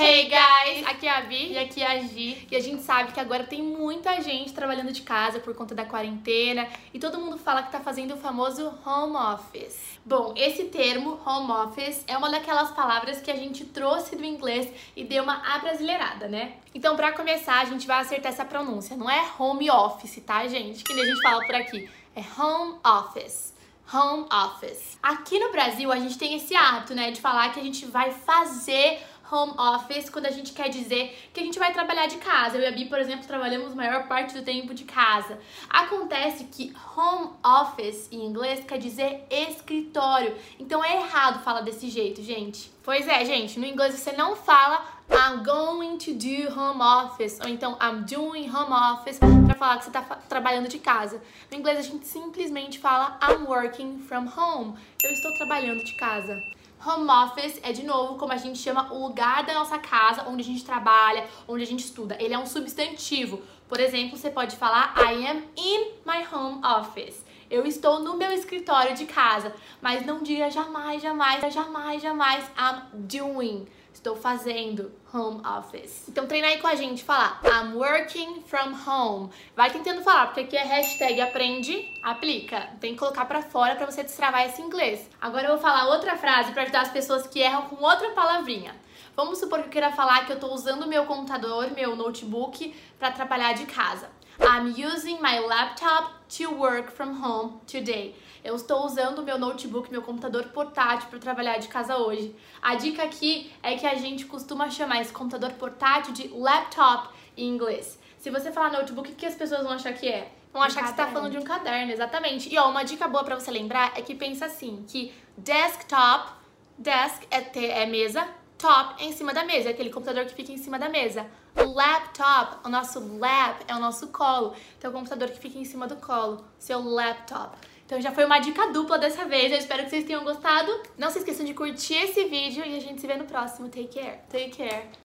Hey guys, aqui é a Vi E aqui é a Gi. e a gente sabe que agora tem muita gente trabalhando de casa por conta da quarentena e todo mundo fala que tá fazendo o famoso home office. Bom, esse termo home office é uma daquelas palavras que a gente trouxe do inglês e deu uma abrasileirada, né? Então, pra começar, a gente vai acertar essa pronúncia. Não é home office, tá, gente? Que nem a gente fala por aqui. É home office home office. Aqui no Brasil, a gente tem esse hábito, né, de falar que a gente vai fazer home office quando a gente quer dizer que a gente vai trabalhar de casa. Eu e a Bi, por exemplo, trabalhamos a maior parte do tempo de casa. Acontece que home office em inglês quer dizer escritório. Então é errado falar desse jeito, gente. Pois é, gente, no inglês você não fala I'm going to do home office ou então I'm doing home office para falar que você tá trabalhando de casa. No inglês a gente simplesmente fala I'm working from home. Eu estou trabalhando de casa. Home office é, de novo, como a gente chama o lugar da nossa casa onde a gente trabalha, onde a gente estuda. Ele é um substantivo. Por exemplo, você pode falar I am in my home office. Eu estou no meu escritório de casa. Mas não diga jamais, jamais, jamais, jamais I'm doing. Estou fazendo home office. Então treina aí com a gente falar I'm working from home. Vai tentando falar, porque aqui é hashtag aprende, aplica. Tem que colocar pra fora pra você destravar esse inglês. Agora eu vou falar outra frase pra ajudar as pessoas que erram com outra palavrinha. Vamos supor que eu queira falar que eu tô usando meu computador, meu notebook, para trabalhar de casa. I'm using my laptop to work from home today. Eu estou usando meu notebook, meu computador portátil para trabalhar de casa hoje. A dica aqui é que a gente costuma chamar esse computador portátil de laptop em inglês. Se você falar notebook, o que as pessoas vão achar que é? Vão achar que você tá falando de um caderno, exatamente. E ó, uma dica boa para você lembrar é que pensa assim, que desktop, desk é, ter, é mesa, top em cima da mesa, aquele computador que fica em cima da mesa. Laptop, o nosso lap é o nosso colo, então o computador que fica em cima do colo, seu laptop. Então já foi uma dica dupla dessa vez, eu espero que vocês tenham gostado. Não se esqueçam de curtir esse vídeo e a gente se vê no próximo. Take care. Take care.